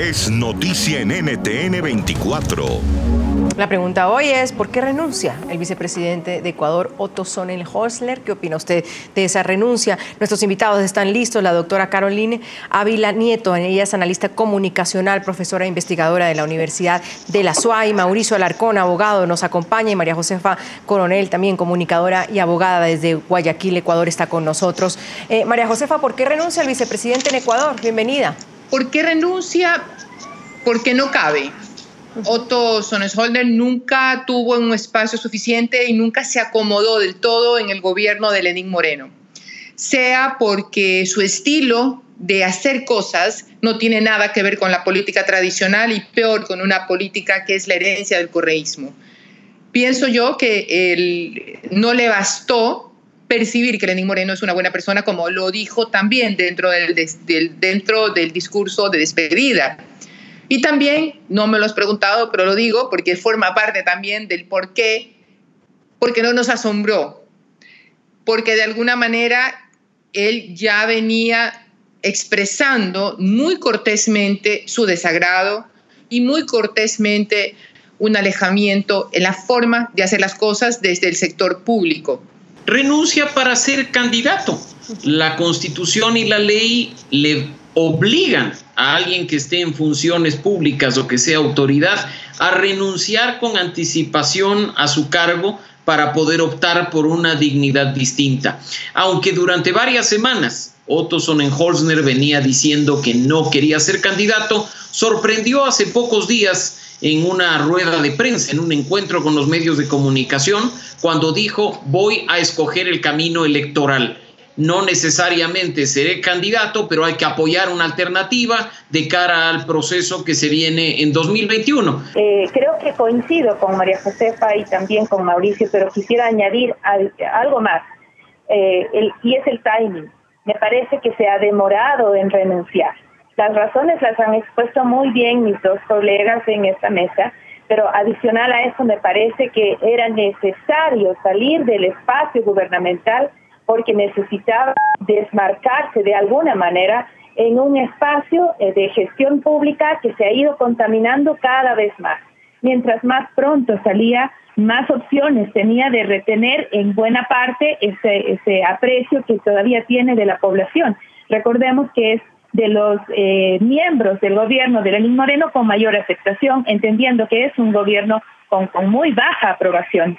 es noticia en NTN 24. La pregunta hoy es, ¿por qué renuncia el vicepresidente de Ecuador, Otto Sonnenholzler? ¿Qué opina usted de esa renuncia? Nuestros invitados están listos, la doctora Caroline Ávila Nieto, ella es analista comunicacional, profesora e investigadora de la Universidad de la SUAY, Mauricio Alarcón, abogado, nos acompaña, y María Josefa Coronel, también comunicadora y abogada desde Guayaquil, Ecuador, está con nosotros. Eh, María Josefa, ¿por qué renuncia el vicepresidente en Ecuador? Bienvenida. ¿Por qué renuncia? Porque no cabe Otto Sonnenholder nunca tuvo un espacio suficiente y nunca se acomodó del todo en el gobierno de Lenín Moreno, sea porque su estilo de hacer cosas no tiene nada que ver con la política tradicional y peor con una política que es la herencia del correísmo. Pienso yo que no le bastó percibir que Lenín Moreno es una buena persona, como lo dijo también dentro del, dentro del discurso de despedida y también, no me lo has preguntado, pero lo digo porque forma parte también del por qué, porque no nos asombró, porque de alguna manera él ya venía expresando muy cortésmente su desagrado y muy cortésmente un alejamiento en la forma de hacer las cosas desde el sector público. Renuncia para ser candidato. La constitución y la ley le obligan a alguien que esté en funciones públicas o que sea autoridad a renunciar con anticipación a su cargo para poder optar por una dignidad distinta. Aunque durante varias semanas Otto Sonnenholzner venía diciendo que no quería ser candidato, sorprendió hace pocos días en una rueda de prensa, en un encuentro con los medios de comunicación, cuando dijo voy a escoger el camino electoral no necesariamente seré candidato, pero hay que apoyar una alternativa de cara al proceso que se viene en 2021. Eh, creo que coincido con María Josefa y también con Mauricio, pero quisiera añadir algo más, eh, y es el timing. Me parece que se ha demorado en renunciar. Las razones las han expuesto muy bien mis dos colegas en esta mesa, pero adicional a eso me parece que era necesario salir del espacio gubernamental porque necesitaba desmarcarse de alguna manera en un espacio eh, de gestión pública que se ha ido contaminando cada vez más. Mientras más pronto salía, más opciones tenía de retener en buena parte ese, aprecio que todavía tiene de la población. Recordemos que es de los eh, miembros del gobierno de Lenín Moreno con mayor aceptación, entendiendo que es un gobierno con muy baja aprobación.